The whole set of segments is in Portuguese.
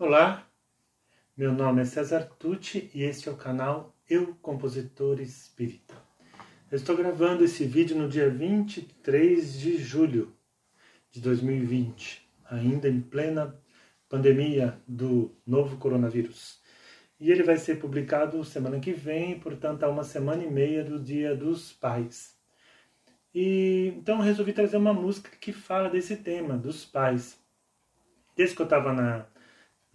Olá, meu nome é César Tucci e este é o canal Eu Compositor Espírita. Eu estou gravando esse vídeo no dia 23 de julho de 2020, ainda em plena pandemia do novo coronavírus. E ele vai ser publicado semana que vem, portanto, há uma semana e meia do Dia dos Pais. E então resolvi trazer uma música que fala desse tema, dos pais. Desde que eu estava na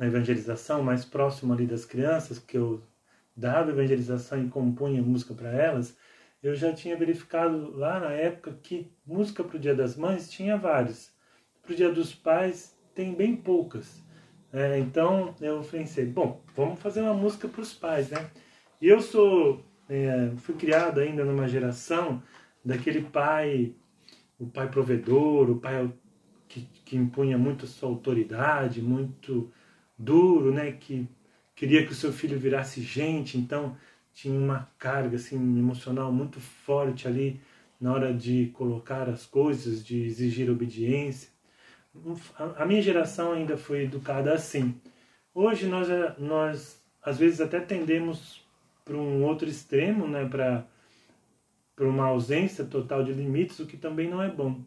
na evangelização, mais próximo ali das crianças, que eu dava evangelização e compunha música para elas, eu já tinha verificado lá na época que música para o Dia das Mães tinha várias. Para o Dia dos Pais tem bem poucas. É, então eu pensei, bom, vamos fazer uma música para os pais, né? E eu sou, é, fui criado ainda numa geração daquele pai, o pai provedor, o pai que, que impunha muito sua autoridade, muito duro, né, que queria que o seu filho virasse gente, então tinha uma carga assim emocional muito forte ali na hora de colocar as coisas, de exigir obediência. A minha geração ainda foi educada assim. Hoje nós nós às vezes até tendemos para um outro extremo, né, para para uma ausência total de limites, o que também não é bom.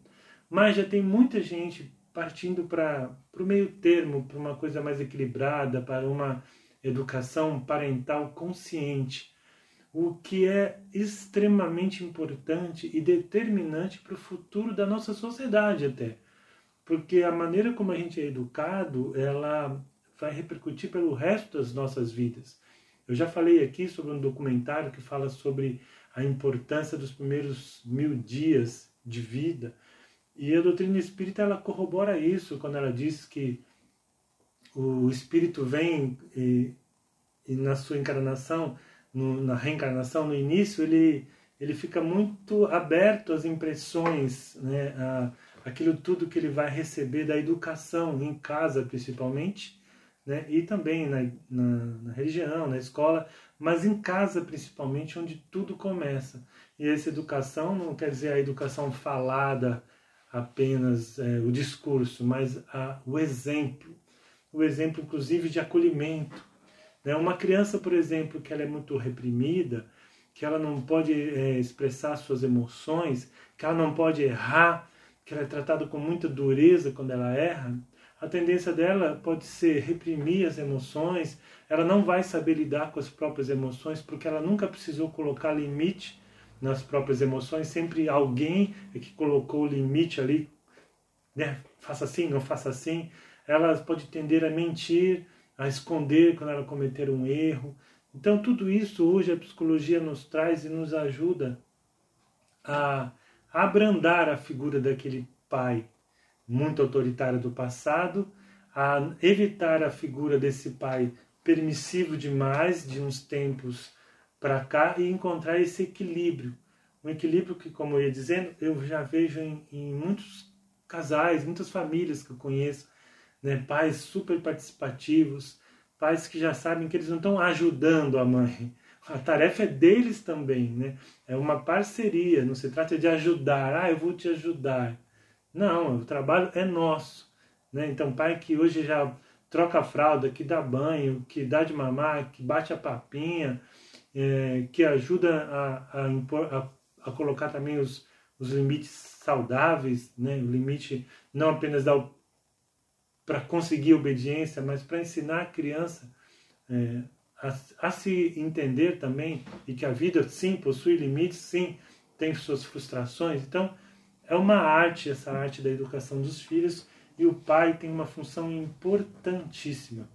Mas já tem muita gente partindo para o meio termo, para uma coisa mais equilibrada, para uma educação parental consciente, o que é extremamente importante e determinante para o futuro da nossa sociedade até. Porque a maneira como a gente é educado, ela vai repercutir pelo resto das nossas vidas. Eu já falei aqui sobre um documentário que fala sobre a importância dos primeiros mil dias de vida, e a doutrina espírita ela corrobora isso quando ela diz que o espírito vem e, e na sua encarnação, no, na reencarnação, no início, ele, ele fica muito aberto às impressões, né, a, aquilo tudo que ele vai receber da educação, em casa principalmente, né, e também na, na, na religião, na escola, mas em casa principalmente, onde tudo começa. E essa educação não quer dizer a educação falada, apenas é, o discurso, mas a, o exemplo, o exemplo inclusive de acolhimento. Né? Uma criança, por exemplo, que ela é muito reprimida, que ela não pode é, expressar suas emoções, que ela não pode errar, que ela é tratada com muita dureza quando ela erra, a tendência dela pode ser reprimir as emoções, ela não vai saber lidar com as próprias emoções porque ela nunca precisou colocar limite nas próprias emoções, sempre alguém que colocou o limite ali, né? faça assim, não faça assim. Ela pode tender a mentir, a esconder quando ela cometer um erro. Então, tudo isso hoje a psicologia nos traz e nos ajuda a abrandar a figura daquele pai muito autoritário do passado, a evitar a figura desse pai permissivo demais de uns tempos para cá e encontrar esse equilíbrio. Um equilíbrio que, como eu ia dizendo, eu já vejo em, em muitos casais, muitas famílias que eu conheço, né? pais super participativos, pais que já sabem que eles não estão ajudando a mãe. A tarefa é deles também, né? É uma parceria, não se trata de ajudar, ah, eu vou te ajudar. Não, o trabalho é nosso. Né? Então, pai que hoje já troca a fralda, que dá banho, que dá de mamar, que bate a papinha, é, que ajuda a, a, impor, a, a, colocar também os, os limites saudáveis, né? o limite não apenas para conseguir obediência, mas para ensinar a criança é, a, a, se entender também e que a vida sim possui limites, sim tem suas frustrações. Então é uma arte essa arte da educação dos filhos e o pai tem uma função importantíssima.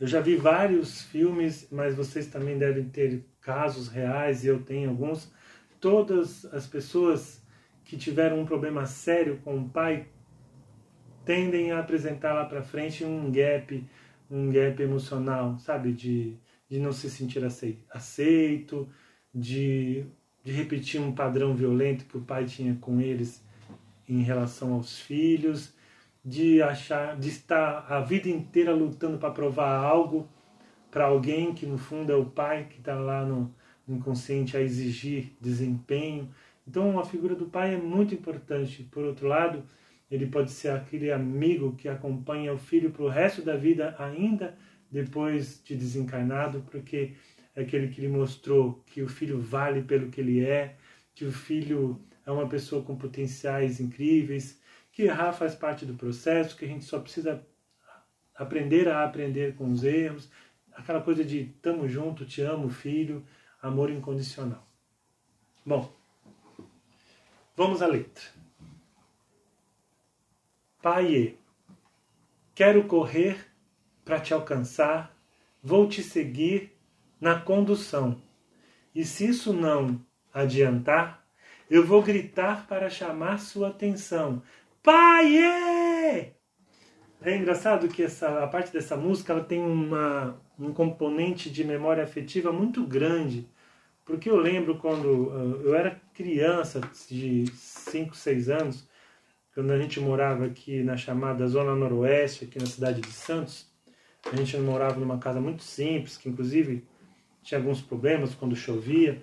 Eu já vi vários filmes, mas vocês também devem ter casos reais, e eu tenho alguns. Todas as pessoas que tiveram um problema sério com o pai tendem a apresentar lá para frente um gap, um gap emocional, sabe? De, de não se sentir aceito, de, de repetir um padrão violento que o pai tinha com eles em relação aos filhos de achar, de estar a vida inteira lutando para provar algo para alguém que no fundo é o pai que está lá no inconsciente a exigir desempenho. Então a figura do pai é muito importante. Por outro lado, ele pode ser aquele amigo que acompanha o filho para o resto da vida, ainda depois de desencarnado, porque é aquele que lhe mostrou que o filho vale pelo que ele é, que o filho é uma pessoa com potenciais incríveis, que errar faz parte do processo, que a gente só precisa aprender a aprender com os erros, aquela coisa de tamo junto, te amo, filho, amor incondicional. Bom, vamos à letra. Pai, quero correr para te alcançar, vou te seguir na condução. E se isso não adiantar, eu vou gritar para chamar sua atenção. Pai! É engraçado que essa, a parte dessa música ela tem uma, um componente de memória afetiva muito grande. Porque eu lembro quando uh, eu era criança, de 5, 6 anos, quando a gente morava aqui na chamada Zona Noroeste, aqui na cidade de Santos, a gente morava numa casa muito simples, que inclusive tinha alguns problemas quando chovia.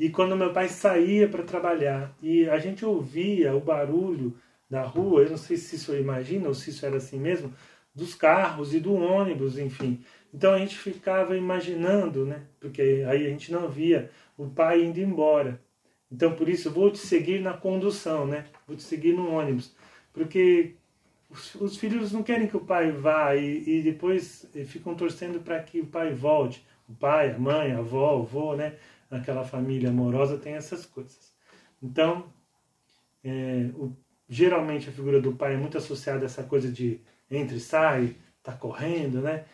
E quando meu pai saía para trabalhar e a gente ouvia o barulho da rua, eu não sei se isso imagina ou se isso era assim mesmo, dos carros e do ônibus, enfim. Então a gente ficava imaginando, né? Porque aí a gente não via o pai indo embora. Então, por isso, vou te seguir na condução, né? Vou te seguir no ônibus. Porque os, os filhos não querem que o pai vá e, e depois ficam torcendo para que o pai volte. O pai, a mãe, a avó, o avô, né? Naquela família amorosa tem essas coisas. Então, é, o, geralmente a figura do pai é muito associada a essa coisa de entre e sai, tá correndo, né?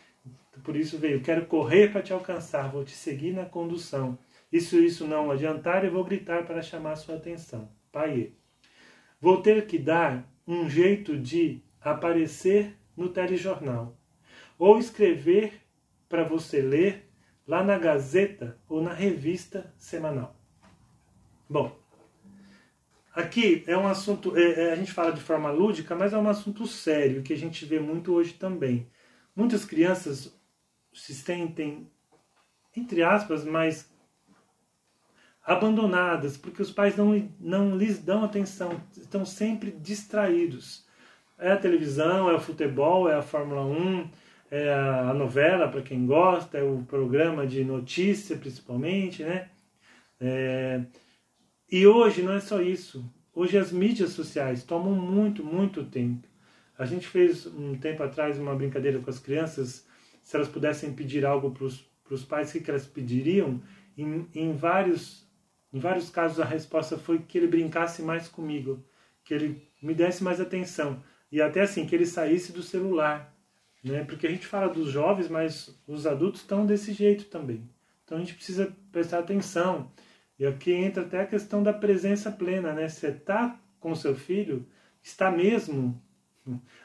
Por isso veio, quero correr para te alcançar, vou te seguir na condução. Isso isso não adiantar, eu vou gritar para chamar sua atenção. Pai, vou ter que dar um jeito de aparecer no telejornal ou escrever para você ler lá na Gazeta ou na revista semanal. Bom, aqui é um assunto, é, é, a gente fala de forma lúdica, mas é um assunto sério que a gente vê muito hoje também. Muitas crianças se sentem, entre aspas, mais abandonadas, porque os pais não, não lhes dão atenção, estão sempre distraídos. É a televisão, é o futebol, é a Fórmula 1, é a novela para quem gosta, é o programa de notícia principalmente, né? É... E hoje não é só isso. Hoje as mídias sociais tomam muito, muito tempo. A gente fez um tempo atrás uma brincadeira com as crianças, se elas pudessem pedir algo para os pais, o que, elas pediriam? Em, em vários em vários casos a resposta foi que ele brincasse mais comigo, que ele me desse mais atenção e até assim que ele saísse do celular, né? Porque a gente fala dos jovens, mas os adultos estão desse jeito também. Então a gente precisa prestar atenção. E aqui entra até a questão da presença plena, né? Você está com seu filho, está mesmo,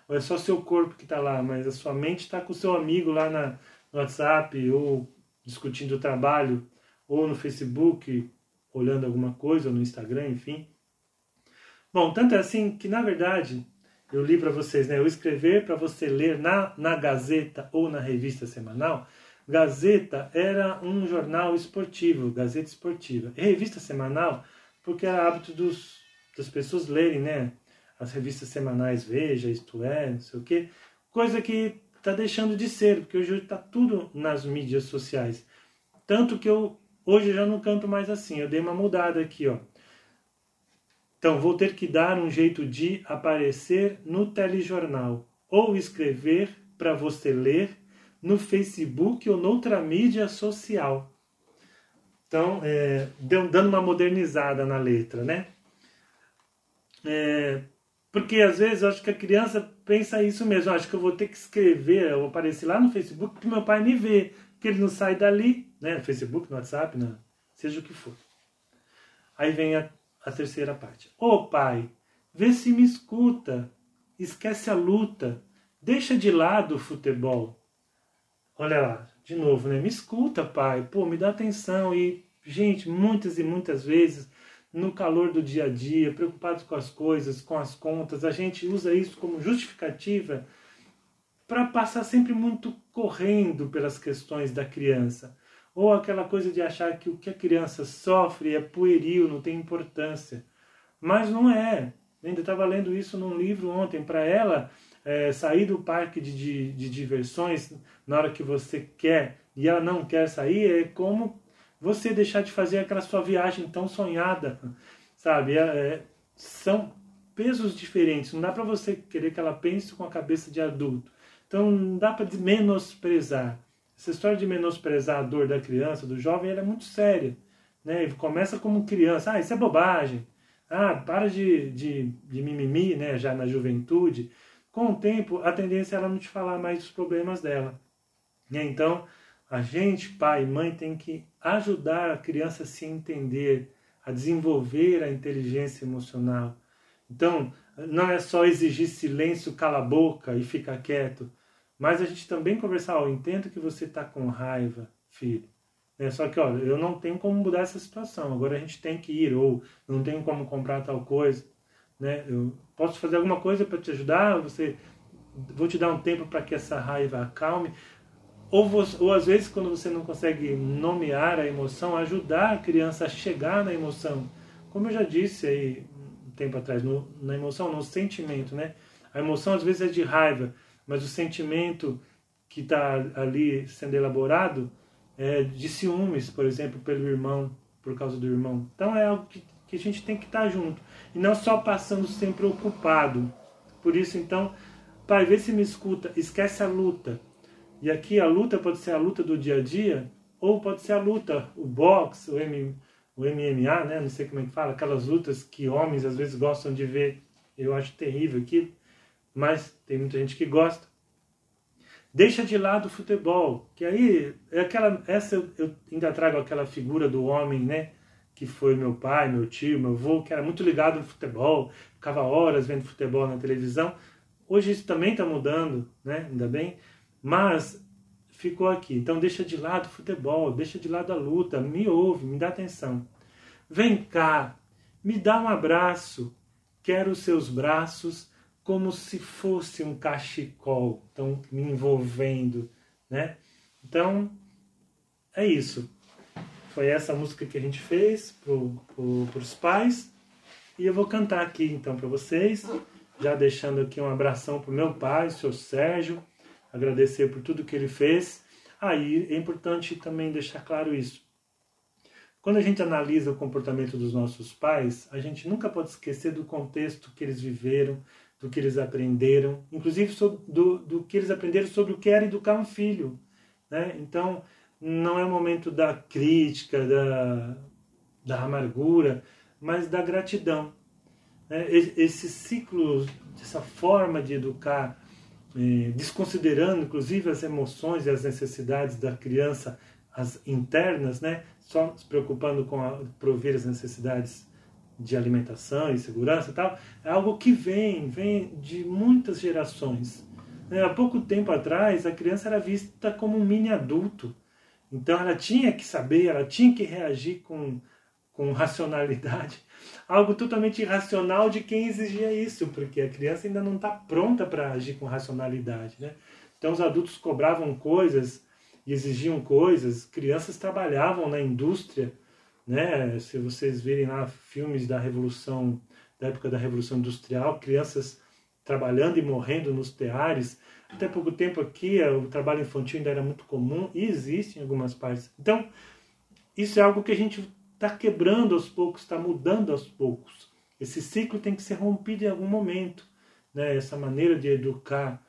ou é só seu corpo que está lá, mas a sua mente está com o seu amigo lá na, no WhatsApp, ou discutindo o trabalho, ou no Facebook, olhando alguma coisa no Instagram, enfim. Bom, tanto é assim que, na verdade, eu li para vocês, né? Eu escrever para você ler na, na Gazeta ou na revista semanal. Gazeta era um jornal esportivo, Gazeta Esportiva. E revista semanal, porque era hábito dos, das pessoas lerem, né? As revistas semanais, Veja, Isto É, não sei o quê. Coisa que está deixando de ser, porque hoje está tudo nas mídias sociais. Tanto que eu Hoje eu já não canto mais assim, eu dei uma mudada aqui, ó. Então vou ter que dar um jeito de aparecer no telejornal ou escrever para você ler no Facebook ou noutra mídia social. Então, é, dando uma modernizada na letra, né? É, porque às vezes eu acho que a criança pensa isso mesmo. Acho que eu vou ter que escrever, eu vou aparecer lá no Facebook para meu pai me ver que ele não sai dali, né, no Facebook, no WhatsApp, seja o que for. Aí vem a, a terceira parte. Ô oh, pai, vê se me escuta, esquece a luta, deixa de lado o futebol. Olha lá, de novo, né? Me escuta, pai, pô, me dá atenção. E, gente, muitas e muitas vezes, no calor do dia a dia, preocupados com as coisas, com as contas, a gente usa isso como justificativa para passar sempre muito correndo pelas questões da criança. Ou aquela coisa de achar que o que a criança sofre é pueril, não tem importância. Mas não é. Ainda estava lendo isso num livro ontem. Para ela, é, sair do parque de, de, de, diversões na hora que você quer e ela não quer sair é como você deixar de fazer aquela sua viagem tão sonhada, sabe? É, é são pesos diferentes. Não dá para você querer que ela pense com a cabeça de adulto. Então não dá para menosprezar. Essa história de menosprezar a dor da criança, do jovem, ela é muito séria. Né? Começa como criança, ah, isso é bobagem. Ah, para de, de, de mimimi, né? já na juventude. Com o tempo, a tendência é ela não te falar mais dos problemas dela. Né? Então, a gente, pai e mãe, tem que ajudar a criança a se entender, a desenvolver a inteligência emocional. Então, não é só exigir silêncio, cala a boca e fica quieto, mas a gente também conversar, ó, entendo que você está com raiva, filho. É, só que, olha, eu não tenho como mudar essa situação, agora a gente tem que ir, ou não tenho como comprar tal coisa, né? Eu posso fazer alguma coisa para te ajudar, você vou te dar um tempo para que essa raiva acalme. Ou, você, ou às vezes, quando você não consegue nomear a emoção, ajudar a criança a chegar na emoção. Como eu já disse aí um tempo atrás, no, na emoção, no sentimento, né? A emoção às vezes é de raiva, mas o sentimento que está ali sendo elaborado é de ciúmes, por exemplo, pelo irmão, por causa do irmão. Então é algo que, que a gente tem que estar tá junto e não só passando sempre ocupado. Por isso, então, pai, vê se me escuta, esquece a luta e aqui a luta pode ser a luta do dia a dia, ou pode ser a luta, o boxe, o, M, o MMA, né? não sei como é que fala, aquelas lutas que homens às vezes gostam de ver. Eu acho terrível aquilo, mas tem muita gente que gosta. Deixa de lado o futebol, que aí é aquela, essa eu, eu ainda trago aquela figura do homem, né? que foi meu pai, meu tio, meu avô, que era muito ligado no futebol, ficava horas vendo futebol na televisão. Hoje isso também está mudando, né? Ainda bem. Mas ficou aqui. Então deixa de lado o futebol, deixa de lado a luta, me ouve, me dá atenção. Vem cá, me dá um abraço. Quero os seus braços como se fosse um cachecol, então me envolvendo, né? Então é isso. Foi essa música que a gente fez para os pais e eu vou cantar aqui então para vocês, já deixando aqui um abração para o meu pai, o seu Sérgio agradecer por tudo que ele fez. Aí ah, é importante também deixar claro isso. Quando a gente analisa o comportamento dos nossos pais, a gente nunca pode esquecer do contexto que eles viveram, do que eles aprenderam, inclusive do, do que eles aprenderam sobre o que era educar um filho. Né? Então, não é o momento da crítica, da, da amargura, mas da gratidão. Né? Esse ciclo, essa forma de educar eh, desconsiderando inclusive as emoções e as necessidades da criança, as internas, né? só se preocupando com a, as necessidades de alimentação e segurança e tal, é algo que vem, vem de muitas gerações. Né? Há pouco tempo atrás, a criança era vista como um mini adulto. Então ela tinha que saber, ela tinha que reagir com, com racionalidade algo totalmente irracional de quem exigia isso, porque a criança ainda não está pronta para agir com racionalidade. Né? Então, os adultos cobravam coisas e exigiam coisas, crianças trabalhavam na indústria. Né? Se vocês virem lá filmes da Revolução, da época da Revolução Industrial, crianças trabalhando e morrendo nos teares. Até pouco tempo aqui, o trabalho infantil ainda era muito comum e existe em algumas partes. Então, isso é algo que a gente está quebrando aos poucos, está mudando aos poucos. Esse ciclo tem que ser rompido em algum momento. Né? Essa maneira de educar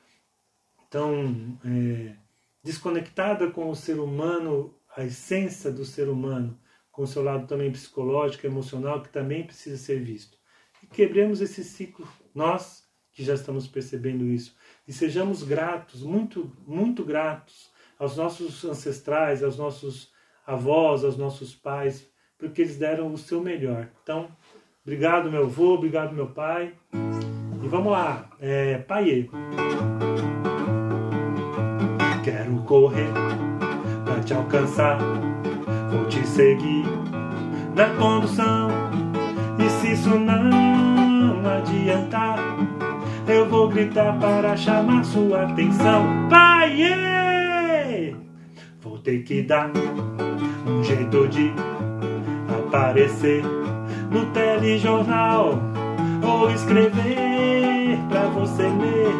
tão é, desconectada com o ser humano, a essência do ser humano, com seu lado também psicológico, emocional, que também precisa ser visto. E quebremos esse ciclo, nós que já estamos percebendo isso. E sejamos gratos, muito, muito gratos aos nossos ancestrais, aos nossos avós, aos nossos pais, porque eles deram o seu melhor. Então, obrigado meu avô, obrigado meu pai. E vamos lá, é, Paiê. Quero correr pra te alcançar, vou te seguir na condução. E se isso não adiantar, eu vou gritar para chamar sua atenção. Paiê! Vou ter que dar um jeito de aparecer no telejornal ou escrever pra você ler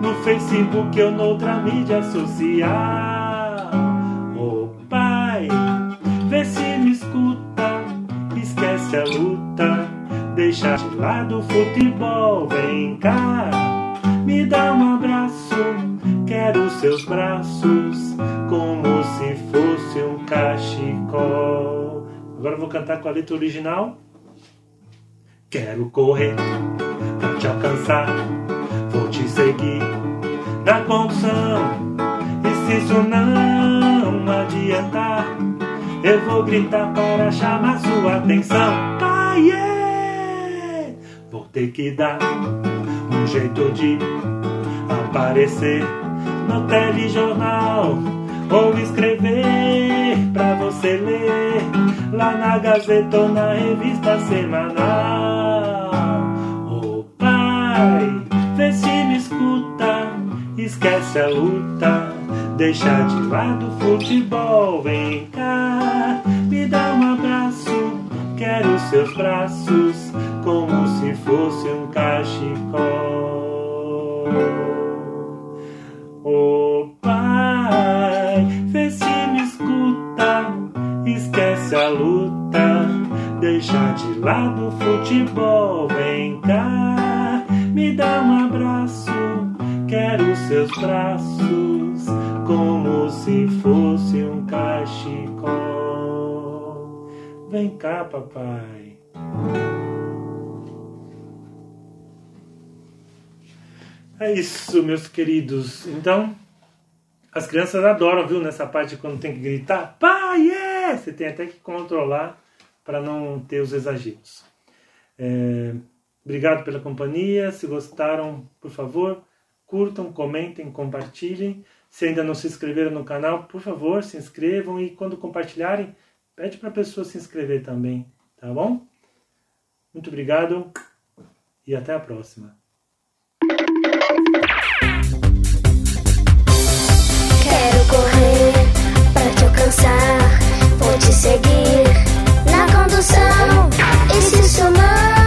no Facebook ou noutra mídia social. A luta, deixa de lado o futebol, vem cá, me dá um abraço, quero seus braços, como se fosse um cachecol. Agora vou cantar com a letra original. Quero correr pra te alcançar, vou te seguir na condução. E se isso não adiantar, eu vou gritar para chamar sua atenção. Pai, yeah! vou ter que dar um jeito de aparecer no telejornal ou escrever pra você ler lá na Gazeta ou na revista semanal. Oh, pai, vê se me escuta, esquece a luta, deixa de lado o futebol, vem cá, quero seus braços, como se fosse um cachecol. Oh Pai, vê se me escuta, esquece a luta, deixa de lado o futebol, vem cá, me dá um abraço, quero seus braços, como se fosse um cachecol. Vem cá, papai. É isso, meus queridos. Então, as crianças adoram, viu, nessa parte quando tem que gritar, pai, yeah! Você tem até que controlar para não ter os exageros. É, obrigado pela companhia. Se gostaram, por favor, curtam, comentem, compartilhem. Se ainda não se inscreveram no canal, por favor, se inscrevam e quando compartilharem, Pede para a pessoa se inscrever também, tá bom? Muito obrigado e até a próxima. Quero correr para te alcançar, vou te seguir na condução e se somar.